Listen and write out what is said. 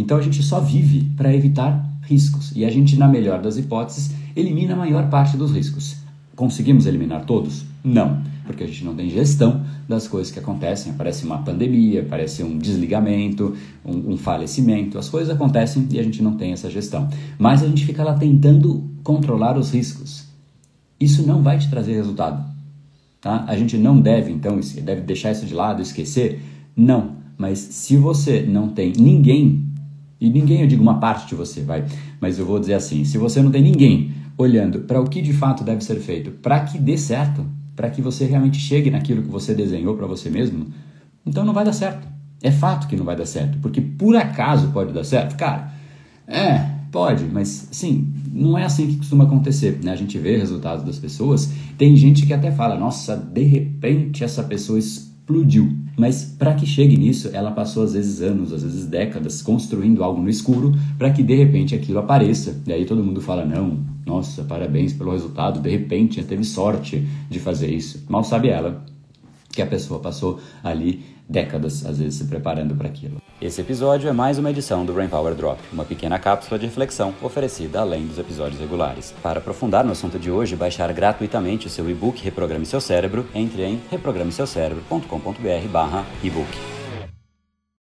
Então a gente só vive para evitar riscos e a gente, na melhor das hipóteses, elimina a maior parte dos riscos. Conseguimos eliminar todos? Não, porque a gente não tem gestão das coisas que acontecem. Aparece uma pandemia, aparece um desligamento, um, um, falecimento. As coisas acontecem e a gente não tem essa gestão. Mas a gente fica lá tentando controlar os riscos. Isso não vai te trazer resultado. Tá? A gente não deve, então, deve deixar isso de lado, esquecer? Não. Mas se você não tem ninguém, e ninguém eu digo uma parte de você, vai, mas eu vou dizer assim: se você não tem ninguém olhando para o que de fato deve ser feito para que dê certo, para que você realmente chegue naquilo que você desenhou para você mesmo, então não vai dar certo. É fato que não vai dar certo, porque por acaso pode dar certo, cara. É, pode, mas sim, não é assim que costuma acontecer. Né? A gente vê resultados das pessoas, tem gente que até fala: nossa, de repente essa pessoa explodiu. Mas para que chegue nisso, ela passou às vezes anos, às vezes décadas construindo algo no escuro para que de repente aquilo apareça. E aí todo mundo fala: não, nossa, parabéns pelo resultado, de repente teve sorte de fazer isso. Mal sabe ela que a pessoa passou ali décadas, às vezes, se preparando para aquilo. Esse episódio é mais uma edição do Brain Power Drop, uma pequena cápsula de reflexão oferecida além dos episódios regulares. Para aprofundar no assunto de hoje baixar gratuitamente o seu e-book Reprograme Seu Cérebro, entre em reprogrameseucerebro.com.br/ebook.